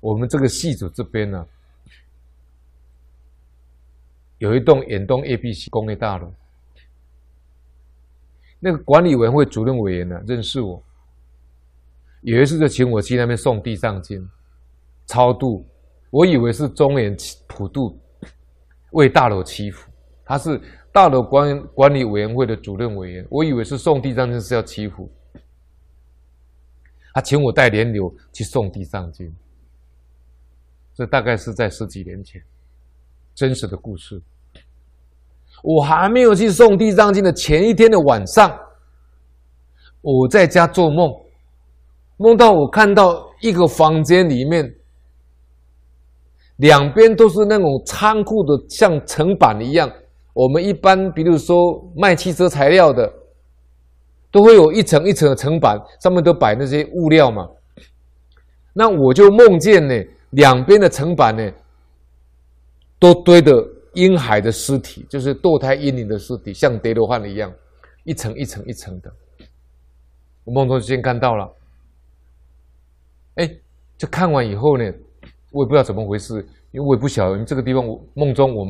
我们这个系组这边呢、有一栋远东 ABC 工业大楼，那个管理委员会主任委员呢、认识我，有一次就请我去那边送地藏经、超度，我以为是中元普渡为大楼祈福，他是大楼管管理委员会的主任委员，我以为是送地藏经是要祈福，他请我带莲柳去送地藏经。这大概是在十几年前，真实的故事。我还没有去送地藏经的前一天的晚上，我在家做梦，梦到我看到一个房间里面，两边都是那种仓库的，像层板一样。我们一般，比如说卖汽车材料的，都会有一层一层的层板，上面都摆那些物料嘛。那我就梦见呢。两边的层板呢，都堆着婴孩的尸体，就是堕胎婴灵的尸体，像叠罗汉一样，一层一层一层的。我梦中先看到了，哎，就看完以后呢，我也不知道怎么回事，因为我也不晓得，这个地方我梦中我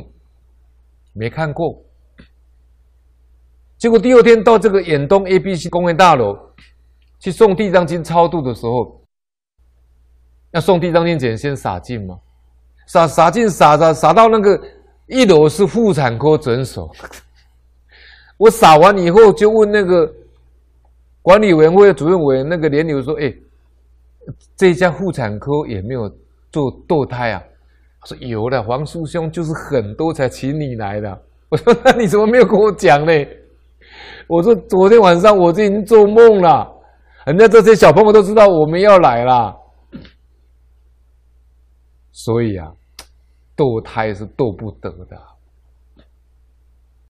没看过。结果第二天到这个远东 ABC 公园大楼去送地藏经超度的时候。要送地藏经前先洒进吗？洒洒进洒洒洒到那个一楼是妇产科诊所。我洒完以后就问那个管理委员会的主任委员那个连友说：“哎，这家妇产科也没有做堕胎啊？”他说：“有了，黄叔兄就是很多才请你来的。”我说：“那你怎么没有跟我讲呢？”我说：“昨天晚上我就已经做梦了，人家这些小朋友都知道我们要来了。”所以啊，堕胎是堕不得的。